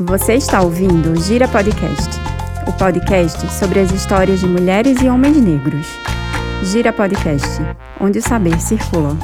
Você está ouvindo o Gira Podcast, o podcast sobre as histórias de mulheres e homens negros. Gira Podcast, onde o saber circula.